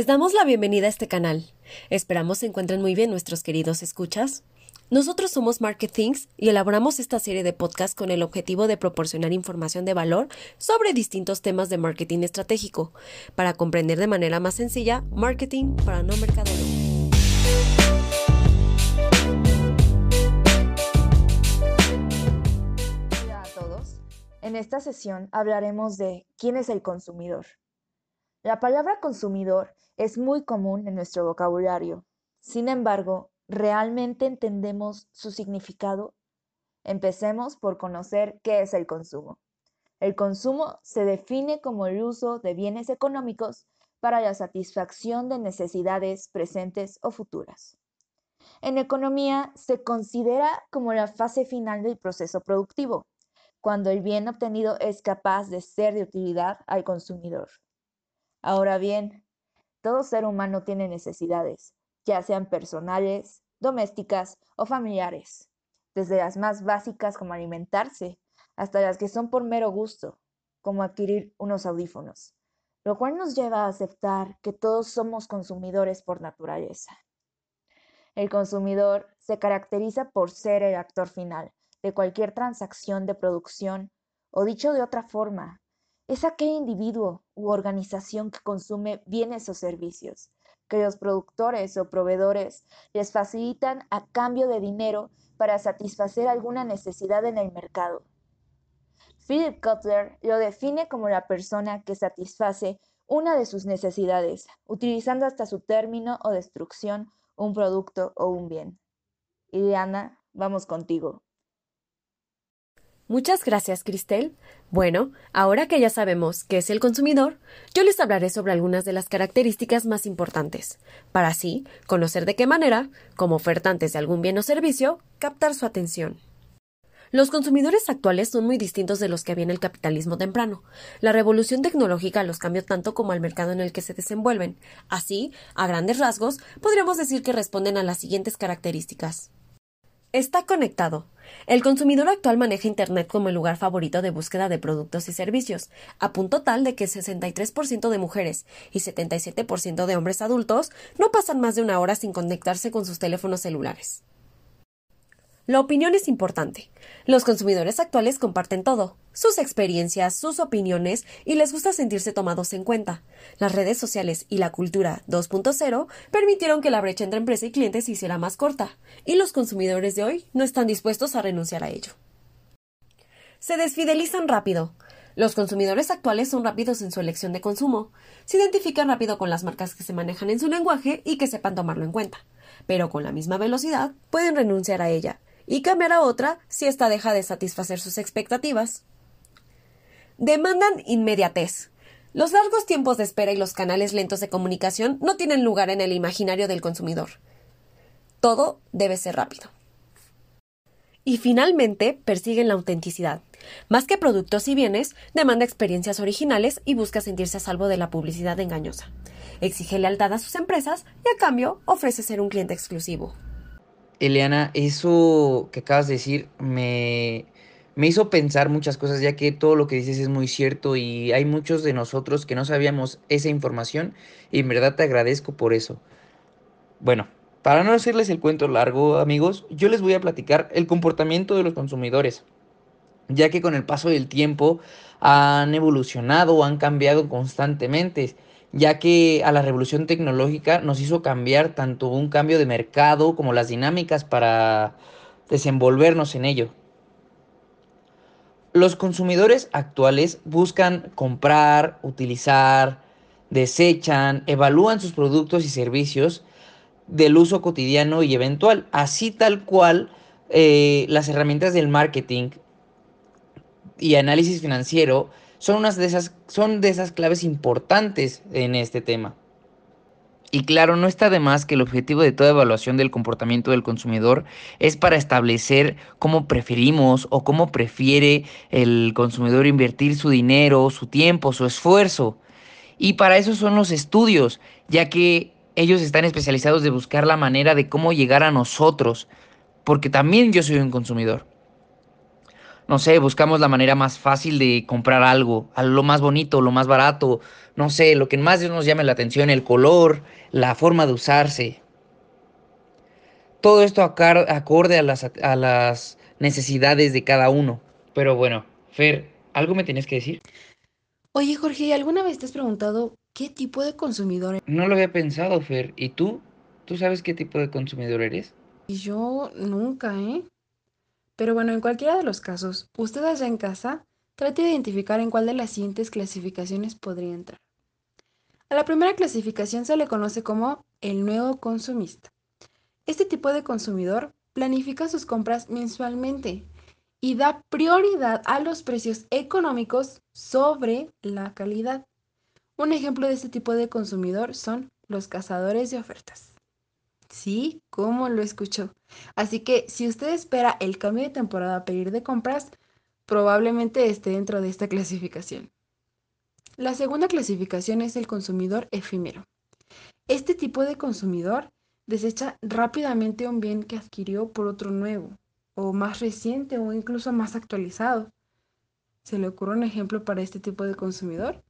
Les damos la bienvenida a este canal. Esperamos se encuentren muy bien nuestros queridos escuchas. Nosotros somos Marketings y elaboramos esta serie de podcasts con el objetivo de proporcionar información de valor sobre distintos temas de marketing estratégico, para comprender de manera más sencilla marketing para no mercadólogos. En esta sesión hablaremos de quién es el consumidor. La palabra consumidor es muy común en nuestro vocabulario. Sin embargo, ¿realmente entendemos su significado? Empecemos por conocer qué es el consumo. El consumo se define como el uso de bienes económicos para la satisfacción de necesidades presentes o futuras. En economía se considera como la fase final del proceso productivo, cuando el bien obtenido es capaz de ser de utilidad al consumidor. Ahora bien, todo ser humano tiene necesidades, ya sean personales, domésticas o familiares, desde las más básicas como alimentarse hasta las que son por mero gusto, como adquirir unos audífonos, lo cual nos lleva a aceptar que todos somos consumidores por naturaleza. El consumidor se caracteriza por ser el actor final de cualquier transacción de producción o dicho de otra forma, es aquel individuo u organización que consume bienes o servicios que los productores o proveedores les facilitan a cambio de dinero para satisfacer alguna necesidad en el mercado. Philip Kotler lo define como la persona que satisface una de sus necesidades, utilizando hasta su término o destrucción un producto o un bien. Ileana, vamos contigo. Muchas gracias, Cristel. Bueno, ahora que ya sabemos qué es el consumidor, yo les hablaré sobre algunas de las características más importantes, para así conocer de qué manera, como ofertantes de algún bien o servicio, captar su atención. Los consumidores actuales son muy distintos de los que había en el capitalismo temprano. La revolución tecnológica los cambió tanto como al mercado en el que se desenvuelven. Así, a grandes rasgos, podríamos decir que responden a las siguientes características. Está conectado. El consumidor actual maneja Internet como el lugar favorito de búsqueda de productos y servicios, a punto tal de que 63% de mujeres y 77% de hombres adultos no pasan más de una hora sin conectarse con sus teléfonos celulares. La opinión es importante. Los consumidores actuales comparten todo, sus experiencias, sus opiniones y les gusta sentirse tomados en cuenta. Las redes sociales y la cultura 2.0 permitieron que la brecha entre empresa y cliente se hiciera más corta, y los consumidores de hoy no están dispuestos a renunciar a ello. Se desfidelizan rápido. Los consumidores actuales son rápidos en su elección de consumo. Se identifican rápido con las marcas que se manejan en su lenguaje y que sepan tomarlo en cuenta. Pero con la misma velocidad pueden renunciar a ella y cambiar a otra si ésta deja de satisfacer sus expectativas. Demandan inmediatez. Los largos tiempos de espera y los canales lentos de comunicación no tienen lugar en el imaginario del consumidor. Todo debe ser rápido. Y finalmente persiguen la autenticidad. Más que productos y bienes, demanda experiencias originales y busca sentirse a salvo de la publicidad engañosa. Exige lealtad a sus empresas y a cambio ofrece ser un cliente exclusivo. Eliana, eso que acabas de decir me, me hizo pensar muchas cosas, ya que todo lo que dices es muy cierto y hay muchos de nosotros que no sabíamos esa información y en verdad te agradezco por eso. Bueno, para no hacerles el cuento largo, amigos, yo les voy a platicar el comportamiento de los consumidores, ya que con el paso del tiempo han evolucionado han cambiado constantemente ya que a la revolución tecnológica nos hizo cambiar tanto un cambio de mercado como las dinámicas para desenvolvernos en ello. Los consumidores actuales buscan comprar, utilizar, desechan, evalúan sus productos y servicios del uso cotidiano y eventual, así tal cual eh, las herramientas del marketing y análisis financiero son, unas de esas, son de esas claves importantes en este tema. Y claro, no está de más que el objetivo de toda evaluación del comportamiento del consumidor es para establecer cómo preferimos o cómo prefiere el consumidor invertir su dinero, su tiempo, su esfuerzo. Y para eso son los estudios, ya que ellos están especializados de buscar la manera de cómo llegar a nosotros, porque también yo soy un consumidor. No sé, buscamos la manera más fácil de comprar algo, lo más bonito, lo más barato, no sé, lo que más nos llame la atención, el color, la forma de usarse. Todo esto acorde a las, a las necesidades de cada uno. Pero bueno, Fer, ¿algo me tienes que decir? Oye, Jorge, ¿alguna vez te has preguntado qué tipo de consumidor eres? No lo había pensado, Fer. ¿Y tú? ¿Tú sabes qué tipo de consumidor eres? Yo nunca, ¿eh? Pero bueno, en cualquiera de los casos, usted allá en casa trate de identificar en cuál de las siguientes clasificaciones podría entrar. A la primera clasificación se le conoce como el nuevo consumista. Este tipo de consumidor planifica sus compras mensualmente y da prioridad a los precios económicos sobre la calidad. Un ejemplo de este tipo de consumidor son los cazadores de ofertas. Sí, como lo escuchó. Así que si usted espera el cambio de temporada para ir de compras, probablemente esté dentro de esta clasificación. La segunda clasificación es el consumidor efímero. Este tipo de consumidor desecha rápidamente un bien que adquirió por otro nuevo, o más reciente, o incluso más actualizado. ¿Se le ocurre un ejemplo para este tipo de consumidor?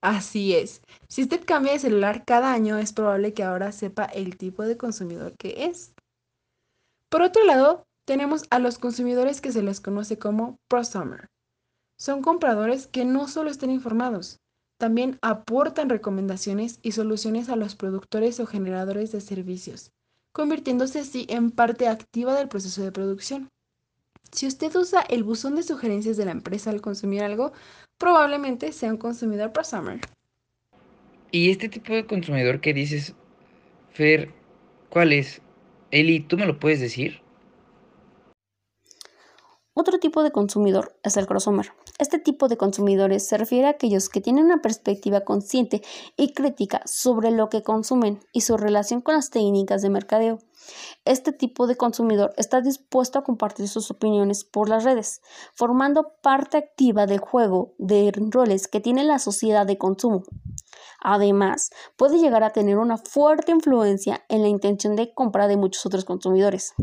Así es. Si usted cambia de celular cada año, es probable que ahora sepa el tipo de consumidor que es. Por otro lado, tenemos a los consumidores que se les conoce como prosumer. Son compradores que no solo están informados, también aportan recomendaciones y soluciones a los productores o generadores de servicios, convirtiéndose así en parte activa del proceso de producción. Si usted usa el buzón de sugerencias de la empresa al consumir algo, probablemente sea un consumidor prosumer. ¿Y este tipo de consumidor que dices, Fer, cuál es? Eli, ¿tú me lo puedes decir? Otro tipo de consumidor es el crossover. Este tipo de consumidores se refiere a aquellos que tienen una perspectiva consciente y crítica sobre lo que consumen y su relación con las técnicas de mercadeo. Este tipo de consumidor está dispuesto a compartir sus opiniones por las redes, formando parte activa del juego de roles que tiene la sociedad de consumo. Además, puede llegar a tener una fuerte influencia en la intención de compra de muchos otros consumidores.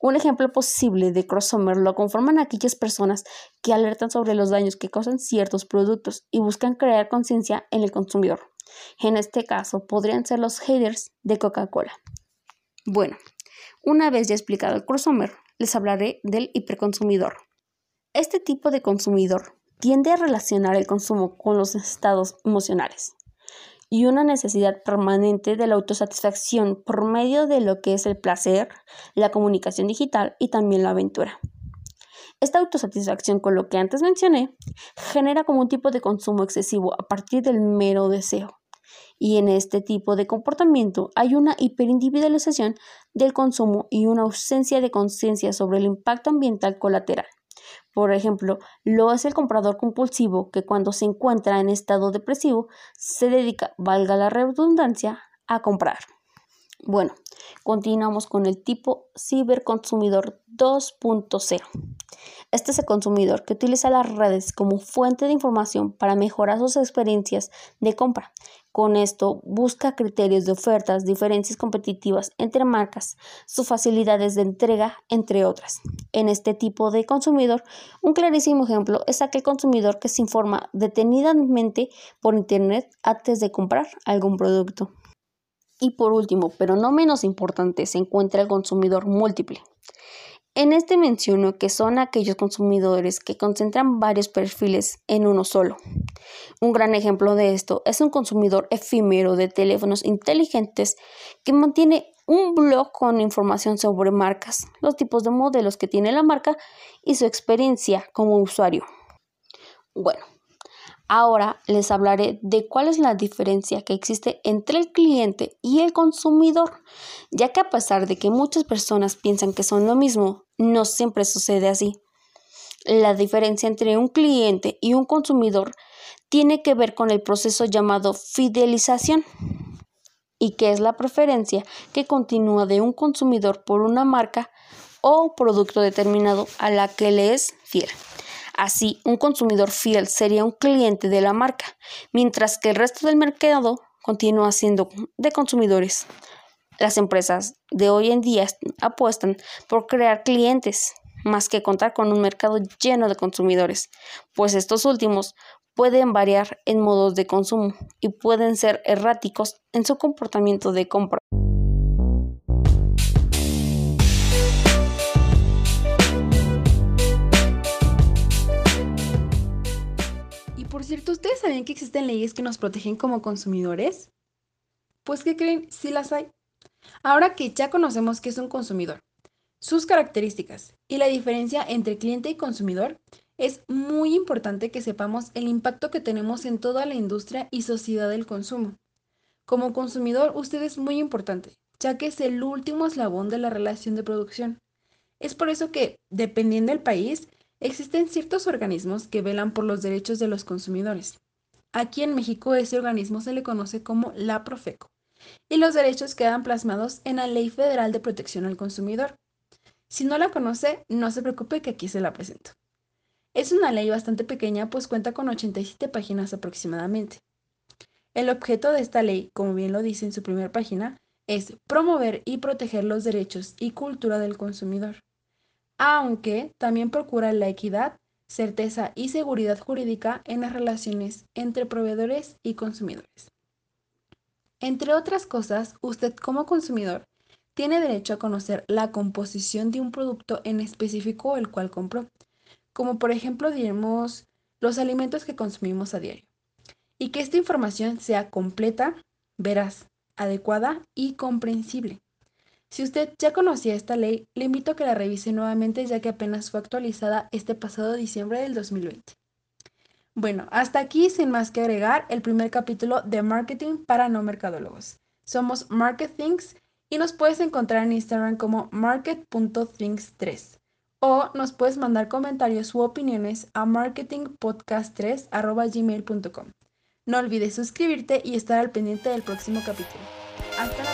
Un ejemplo posible de crossover lo conforman aquellas personas que alertan sobre los daños que causan ciertos productos y buscan crear conciencia en el consumidor. En este caso, podrían ser los haters de Coca-Cola. Bueno, una vez ya explicado el crossover, les hablaré del hiperconsumidor. Este tipo de consumidor tiende a relacionar el consumo con los estados emocionales y una necesidad permanente de la autosatisfacción por medio de lo que es el placer, la comunicación digital y también la aventura. Esta autosatisfacción con lo que antes mencioné genera como un tipo de consumo excesivo a partir del mero deseo. Y en este tipo de comportamiento hay una hiperindividualización del consumo y una ausencia de conciencia sobre el impacto ambiental colateral. Por ejemplo, lo es el comprador compulsivo que cuando se encuentra en estado depresivo se dedica, valga la redundancia, a comprar. Bueno, continuamos con el tipo ciberconsumidor 2.0. Este es el consumidor que utiliza las redes como fuente de información para mejorar sus experiencias de compra. Con esto busca criterios de ofertas, diferencias competitivas entre marcas, sus facilidades de entrega, entre otras. En este tipo de consumidor, un clarísimo ejemplo es aquel consumidor que se informa detenidamente por Internet antes de comprar algún producto. Y por último, pero no menos importante, se encuentra el consumidor múltiple. En este menciono que son aquellos consumidores que concentran varios perfiles en uno solo. Un gran ejemplo de esto es un consumidor efímero de teléfonos inteligentes que mantiene un blog con información sobre marcas, los tipos de modelos que tiene la marca y su experiencia como usuario. Bueno, Ahora les hablaré de cuál es la diferencia que existe entre el cliente y el consumidor, ya que a pesar de que muchas personas piensan que son lo mismo, no siempre sucede así. La diferencia entre un cliente y un consumidor tiene que ver con el proceso llamado fidelización y que es la preferencia que continúa de un consumidor por una marca o producto determinado a la que le es fiel. Así, un consumidor fiel sería un cliente de la marca, mientras que el resto del mercado continúa siendo de consumidores. Las empresas de hoy en día apuestan por crear clientes más que contar con un mercado lleno de consumidores, pues estos últimos pueden variar en modos de consumo y pueden ser erráticos en su comportamiento de compra. Que existen leyes que nos protegen como consumidores? Pues ¿qué creen? Sí las hay. Ahora que ya conocemos qué es un consumidor, sus características y la diferencia entre cliente y consumidor, es muy importante que sepamos el impacto que tenemos en toda la industria y sociedad del consumo. Como consumidor, usted es muy importante, ya que es el último eslabón de la relación de producción. Es por eso que, dependiendo del país, existen ciertos organismos que velan por los derechos de los consumidores. Aquí en México ese organismo se le conoce como la Profeco, y los derechos quedan plasmados en la Ley Federal de Protección al Consumidor, si no la conoce, no se preocupe que aquí se la presento. Es una ley bastante pequeña, pues cuenta con 87 páginas aproximadamente. El objeto de esta ley, como bien lo dice en su primera página, es promover y proteger los derechos y cultura del consumidor, aunque también procura la equidad, certeza y seguridad jurídica en las relaciones entre proveedores y consumidores. Entre otras cosas, usted como consumidor tiene derecho a conocer la composición de un producto en específico el cual compró, como por ejemplo diremos los alimentos que consumimos a diario, y que esta información sea completa, veraz, adecuada y comprensible. Si usted ya conocía esta ley, le invito a que la revise nuevamente ya que apenas fue actualizada este pasado diciembre del 2020. Bueno, hasta aquí sin más que agregar el primer capítulo de Marketing para no mercadólogos. Somos Marketings y nos puedes encontrar en Instagram como market.things3 o nos puedes mandar comentarios u opiniones a marketingpodcast3.gmail.com. No olvides suscribirte y estar al pendiente del próximo capítulo. Hasta la